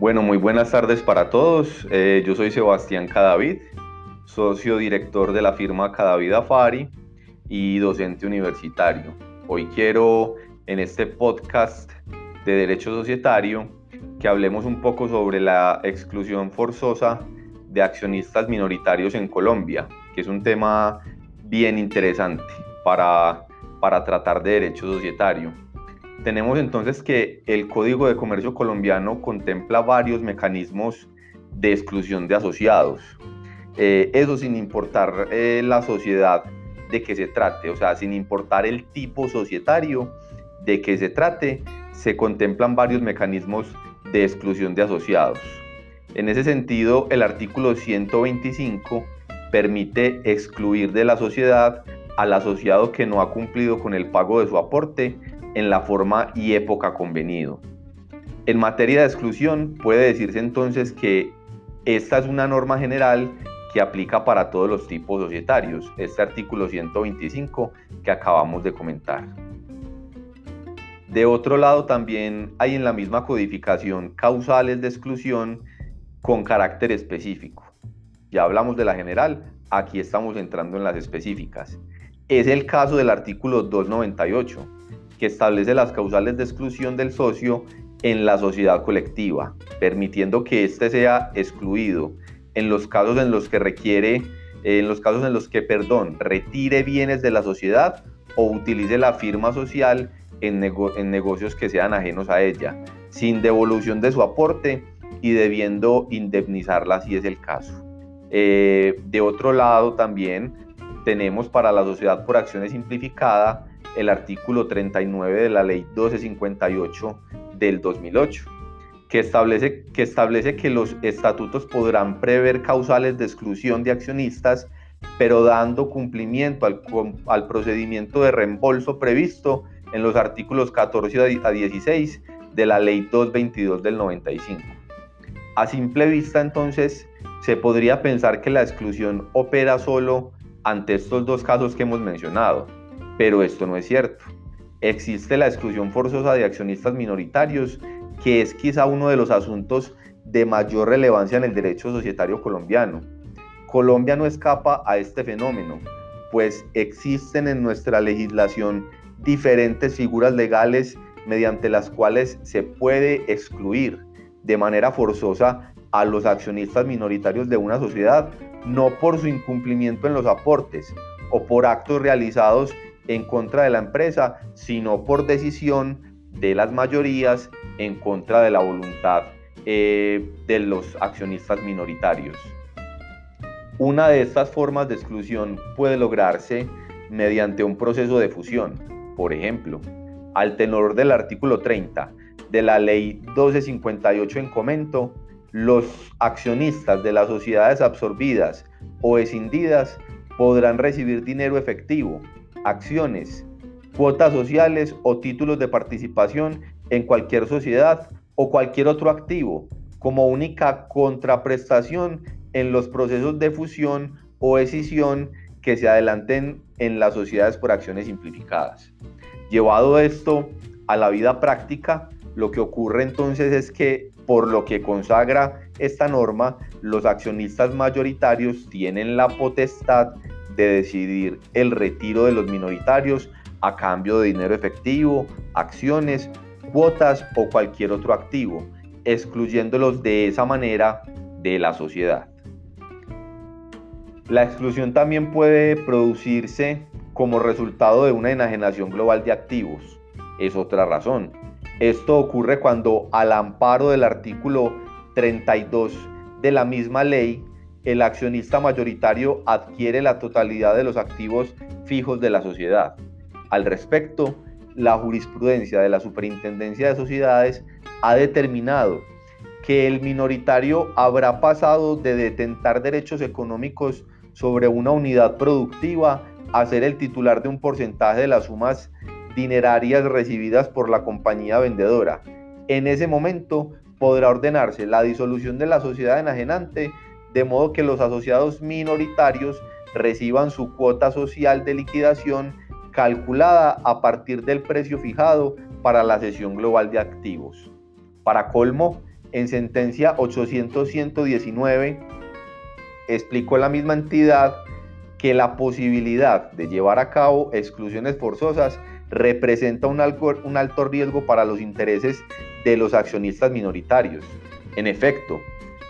Bueno, muy buenas tardes para todos. Eh, yo soy Sebastián Cadavid, socio director de la firma Cadavid Afari y docente universitario. Hoy quiero en este podcast de Derecho Societario que hablemos un poco sobre la exclusión forzosa de accionistas minoritarios en Colombia, que es un tema bien interesante para, para tratar de derecho societario. Tenemos entonces que el Código de Comercio colombiano contempla varios mecanismos de exclusión de asociados. Eh, eso sin importar eh, la sociedad de que se trate, o sea, sin importar el tipo societario de que se trate, se contemplan varios mecanismos de exclusión de asociados. En ese sentido, el artículo 125 permite excluir de la sociedad al asociado que no ha cumplido con el pago de su aporte en la forma y época convenido. En materia de exclusión, puede decirse entonces que esta es una norma general que aplica para todos los tipos societarios, este artículo 125 que acabamos de comentar. De otro lado, también hay en la misma codificación causales de exclusión con carácter específico. Ya hablamos de la general, aquí estamos entrando en las específicas. Es el caso del artículo 298, que establece las causales de exclusión del socio en la sociedad colectiva, permitiendo que éste sea excluido en los casos en los que requiere, en los casos en los que, perdón, retire bienes de la sociedad o utilice la firma social en, en negocios que sean ajenos a ella, sin devolución de su aporte y debiendo indemnizarla si es el caso. Eh, de otro lado también tenemos para la sociedad por acciones simplificada el artículo 39 de la ley 1258 del 2008, que establece, que establece que los estatutos podrán prever causales de exclusión de accionistas, pero dando cumplimiento al, al procedimiento de reembolso previsto en los artículos 14 a 16 de la ley 222 del 95. A simple vista entonces se podría pensar que la exclusión opera solo ante estos dos casos que hemos mencionado, pero esto no es cierto. Existe la exclusión forzosa de accionistas minoritarios, que es quizá uno de los asuntos de mayor relevancia en el derecho societario colombiano. Colombia no escapa a este fenómeno, pues existen en nuestra legislación diferentes figuras legales mediante las cuales se puede excluir de manera forzosa a los accionistas minoritarios de una sociedad, no por su incumplimiento en los aportes o por actos realizados en contra de la empresa, sino por decisión de las mayorías en contra de la voluntad eh, de los accionistas minoritarios. Una de estas formas de exclusión puede lograrse mediante un proceso de fusión. Por ejemplo, al tenor del artículo 30 de la ley 1258 en comento, los accionistas de las sociedades absorbidas o escindidas podrán recibir dinero efectivo acciones, cuotas sociales o títulos de participación en cualquier sociedad o cualquier otro activo como única contraprestación en los procesos de fusión o escisión que se adelanten en las sociedades por acciones simplificadas. Llevado esto a la vida práctica, lo que ocurre entonces es que por lo que consagra esta norma, los accionistas mayoritarios tienen la potestad de decidir el retiro de los minoritarios a cambio de dinero efectivo, acciones, cuotas o cualquier otro activo, excluyéndolos de esa manera de la sociedad. La exclusión también puede producirse como resultado de una enajenación global de activos. Es otra razón. Esto ocurre cuando al amparo del artículo 32 de la misma ley el accionista mayoritario adquiere la totalidad de los activos fijos de la sociedad. Al respecto, la jurisprudencia de la Superintendencia de Sociedades ha determinado que el minoritario habrá pasado de detentar derechos económicos sobre una unidad productiva a ser el titular de un porcentaje de las sumas dinerarias recibidas por la compañía vendedora. En ese momento podrá ordenarse la disolución de la sociedad enajenante de modo que los asociados minoritarios reciban su cuota social de liquidación calculada a partir del precio fijado para la cesión global de activos. Para colmo, en sentencia 800-119 explicó la misma entidad que la posibilidad de llevar a cabo exclusiones forzosas representa un alto, un alto riesgo para los intereses de los accionistas minoritarios. En efecto,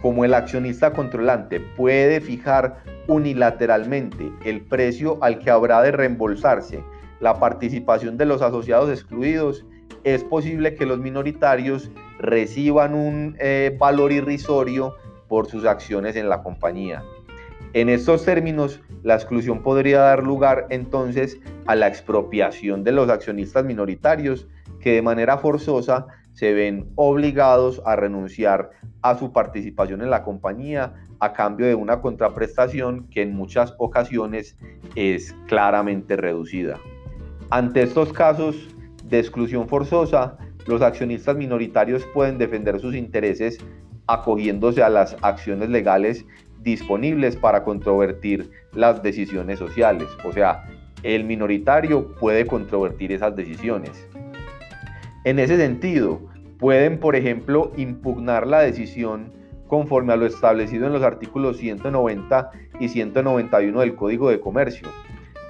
como el accionista controlante puede fijar unilateralmente el precio al que habrá de reembolsarse la participación de los asociados excluidos, es posible que los minoritarios reciban un eh, valor irrisorio por sus acciones en la compañía. En estos términos, la exclusión podría dar lugar entonces a la expropiación de los accionistas minoritarios que de manera forzosa se ven obligados a renunciar a su participación en la compañía a cambio de una contraprestación que en muchas ocasiones es claramente reducida. Ante estos casos de exclusión forzosa, los accionistas minoritarios pueden defender sus intereses acogiéndose a las acciones legales disponibles para controvertir las decisiones sociales. O sea, el minoritario puede controvertir esas decisiones. En ese sentido, pueden, por ejemplo, impugnar la decisión conforme a lo establecido en los artículos 190 y 191 del Código de Comercio,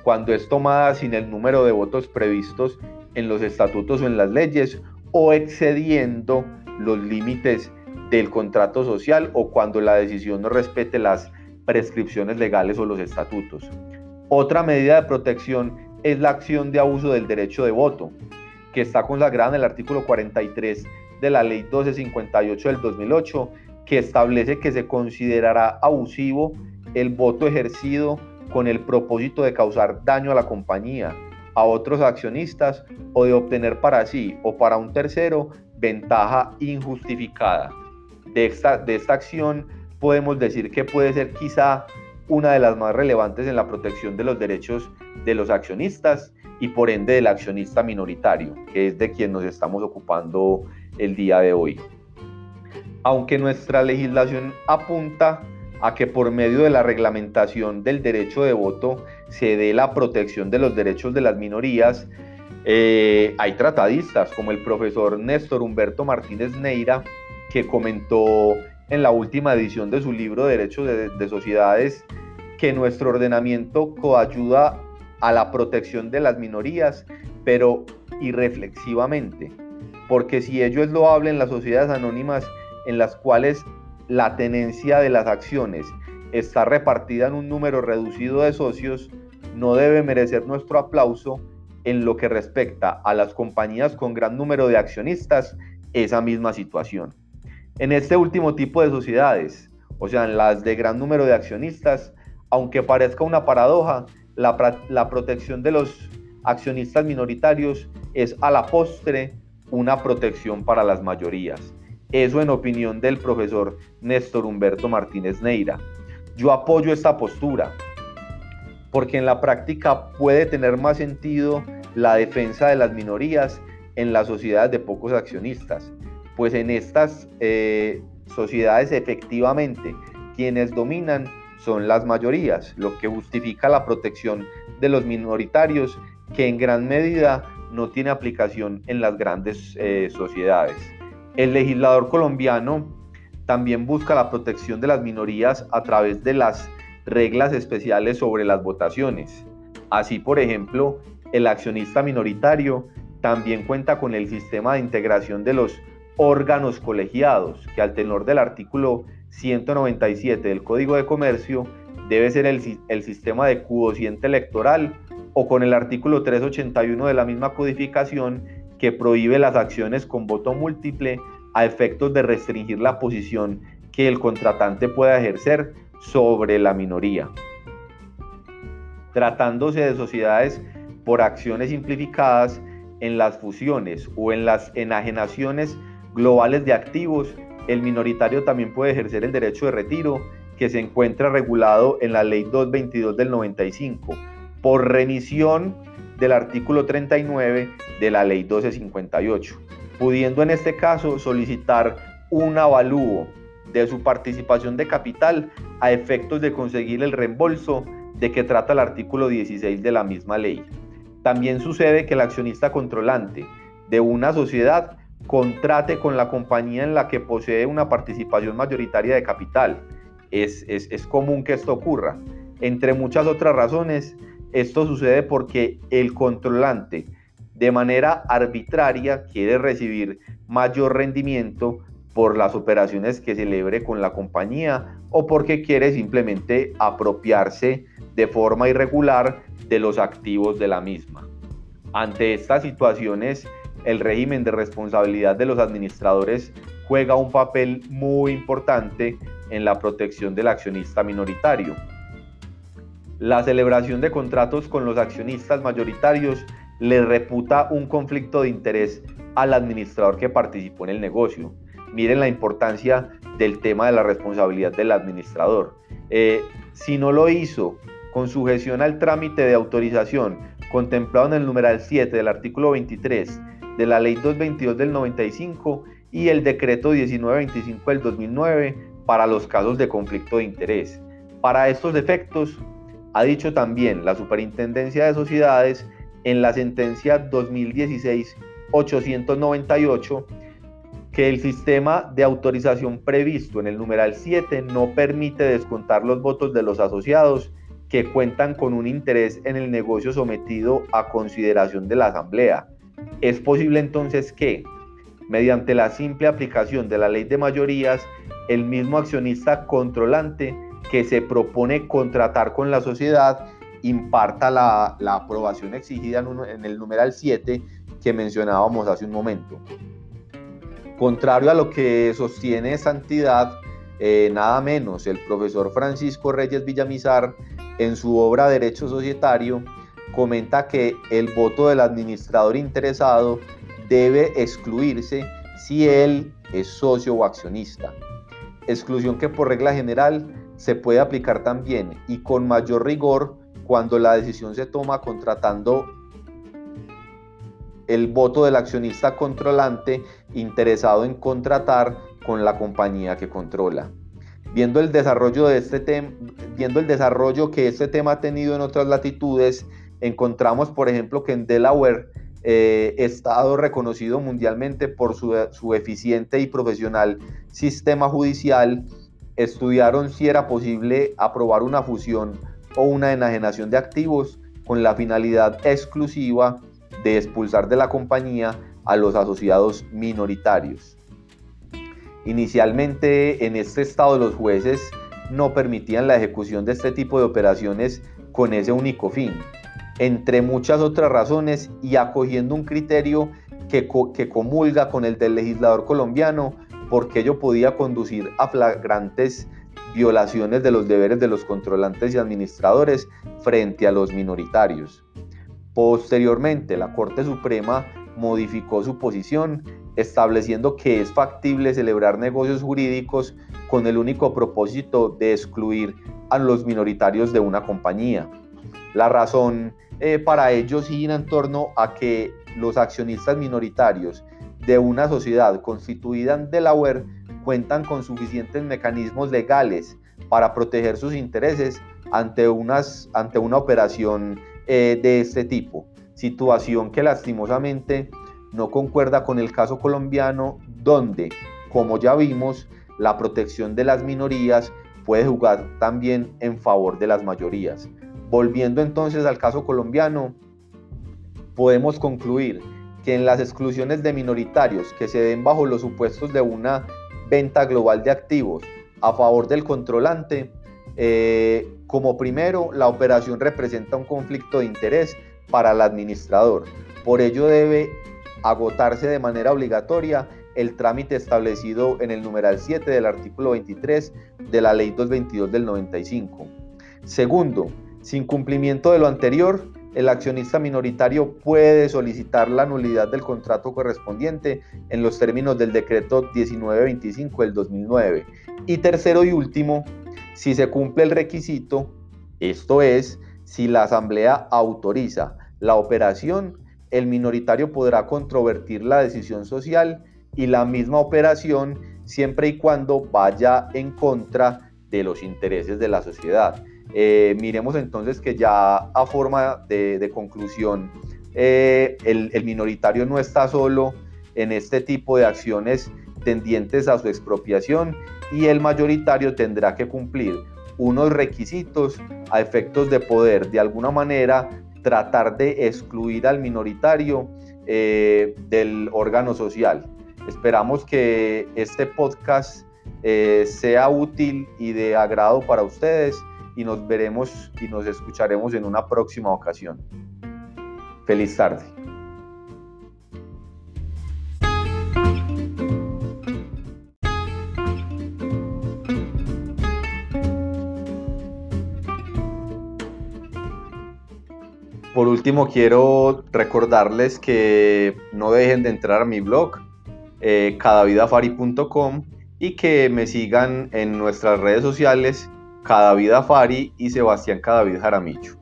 cuando es tomada sin el número de votos previstos en los estatutos o en las leyes o excediendo los límites del contrato social o cuando la decisión no respete las prescripciones legales o los estatutos. Otra medida de protección es la acción de abuso del derecho de voto, que está consagrada en el artículo 43 de la Ley 1258 del 2008, que establece que se considerará abusivo el voto ejercido con el propósito de causar daño a la compañía, a otros accionistas o de obtener para sí o para un tercero ventaja injustificada. De esta, de esta acción podemos decir que puede ser quizá una de las más relevantes en la protección de los derechos de los accionistas y por ende del accionista minoritario, que es de quien nos estamos ocupando el día de hoy. Aunque nuestra legislación apunta a que por medio de la reglamentación del derecho de voto se dé la protección de los derechos de las minorías, eh, hay tratadistas como el profesor Néstor Humberto Martínez Neira, que comentó en la última edición de su libro Derechos de, de Sociedades que nuestro ordenamiento coayuda a la protección de las minorías, pero irreflexivamente, porque si ello es loable en las sociedades anónimas en las cuales la tenencia de las acciones está repartida en un número reducido de socios, no debe merecer nuestro aplauso en lo que respecta a las compañías con gran número de accionistas, esa misma situación. En este último tipo de sociedades, o sea, en las de gran número de accionistas, aunque parezca una paradoja, la, protección de los accionistas minoritarios es a la postre una protección para las mayorías. Eso en opinión del profesor Néstor Humberto Martínez Neira. Yo apoyo esta postura porque en la práctica puede tener más sentido la defensa de las minorías en las sociedades de pocos accionistas, pues en estas eh, sociedades efectivamente quienes dominan son las mayorías, lo que justifica la protección de los minoritarios que en gran medida no tiene aplicación en las grandes eh, sociedades. El legislador colombiano también busca la protección de las minorías a través de las reglas especiales sobre las votaciones. Así, por ejemplo, el accionista minoritario también cuenta con el sistema de integración de los órganos colegiados, que al tenor del artículo 197 del Código de Comercio debe ser el, el sistema de cuociente electoral o con el artículo 381 de la misma codificación que prohíbe las acciones con voto múltiple a efectos de restringir la posición que el contratante pueda ejercer sobre la minoría. Tratándose de sociedades por acciones simplificadas en las fusiones o en las enajenaciones globales de activos, el minoritario también puede ejercer el derecho de retiro que se encuentra regulado en la Ley 222 del 95 por remisión del artículo 39 de la Ley 1258, pudiendo en este caso solicitar un avalúo de su participación de capital a efectos de conseguir el reembolso de que trata el artículo 16 de la misma ley. También sucede que el accionista controlante de una sociedad contrate con la compañía en la que posee una participación mayoritaria de capital. Es, es, común que esto ocurra. Entre muchas otras razones, esto sucede porque el controlante de manera arbitraria quiere recibir mayor rendimiento por las operaciones que celebre con la compañía o porque quiere simplemente apropiarse de forma irregular de los activos de la misma. Ante estas situaciones, el régimen de responsabilidad de los administradores juega un papel muy importante en la protección del accionista minoritario. La celebración de contratos con los accionistas mayoritarios le reputa un conflicto de interés al administrador que participó en el negocio. Miren la importancia del tema de la responsabilidad del administrador. Eh, si no lo hizo con sujeción al trámite de autorización contemplado en el numeral 7 del artículo 23 de la Ley 222 del 95 y el Decreto 1925 del 2009 para los casos de conflicto de interés. Para estos efectos, ha dicho también la Superintendencia de Sociedades en la sentencia 2016-898 que el sistema de autorización previsto en el numeral 7 no permite descontar los votos de los asociados que cuentan con un interés en el negocio sometido a consideración de la Asamblea. Es posible entonces que, mediante la simple aplicación de la ley de mayorías, el mismo accionista controlante que se propone contratar con la sociedad imparta la, aprobación exigida en, el numeral 7 que mencionábamos hace un momento. Contrario a lo que sostiene Santidad, eh, nada menos el profesor Francisco Reyes Villamizar, en su obra Derecho Societario, comenta que el voto del administrador interesado debe excluirse si él es socio o accionista. Exclusión que por regla general se puede aplicar también y con mayor rigor cuando la decisión se toma contratando el voto del accionista controlante interesado en contratar con la compañía que controla. Viendo el desarrollo, de este viendo el desarrollo que este tema ha tenido en otras latitudes, encontramos, por ejemplo, que en Delaware, eh, estado reconocido mundialmente por su, su eficiente y profesional sistema judicial, estudiaron si era posible aprobar una fusión o una enajenación de activos con la finalidad exclusiva de expulsar de la compañía a los asociados minoritarios. Inicialmente en este estado los jueces no permitían la ejecución de este tipo de operaciones con ese único fin, entre muchas otras razones y acogiendo un criterio que, que comulga con el del legislador colombiano porque ello podía conducir a flagrantes violaciones de los deberes de los controlantes y administradores frente a los minoritarios. Posteriormente, la Corte Suprema modificó su posición estableciendo que es factible celebrar negocios jurídicos con el único propósito de excluir a los minoritarios de una compañía. La razón eh, para ello sigue en torno a que los accionistas minoritarios de una sociedad constituida en Delaware cuentan con suficientes mecanismos legales para proteger sus intereses ante, unas, ante una operación eh, de este tipo, situación que lastimosamente no concuerda con el caso colombiano donde, como ya vimos, la protección de las minorías puede jugar también en favor de las mayorías. Volviendo entonces al caso colombiano, podemos concluir que en las exclusiones de minoritarios que se den bajo los supuestos de una venta global de activos a favor del controlante, eh, como primero, la operación representa un conflicto de interés para el administrador. Por ello debe agotarse de manera obligatoria el trámite establecido en el numeral 7 del artículo 23 de la ley 222 del 95. Segundo, sin cumplimiento de lo anterior, el accionista minoritario puede solicitar la nulidad del contrato correspondiente en los términos del decreto 1925 del 2009. Y tercero y último, si se cumple el requisito, esto es, si la asamblea autoriza la operación, el minoritario podrá controvertir la decisión social y la misma operación siempre y cuando vaya en contra de los intereses de la sociedad. Eh, miremos entonces que ya a forma de, conclusión, eh, el, minoritario no está solo en este tipo de acciones tendientes a su expropiación y el mayoritario tendrá que cumplir unos requisitos a efectos de poder de alguna manera tratar de excluir al minoritario eh, del órgano social. Esperamos que este podcast sea útil y de agrado para ustedes y nos veremos y nos escucharemos en una próxima ocasión. Feliz tarde. Por último, quiero recordarles que no dejen de entrar a mi blog, eh, cadavidafari.com, y que me sigan en nuestras redes sociales, Cadavidafari y Sebastián Cadavid Jaramillo.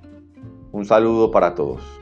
Un saludo para todos.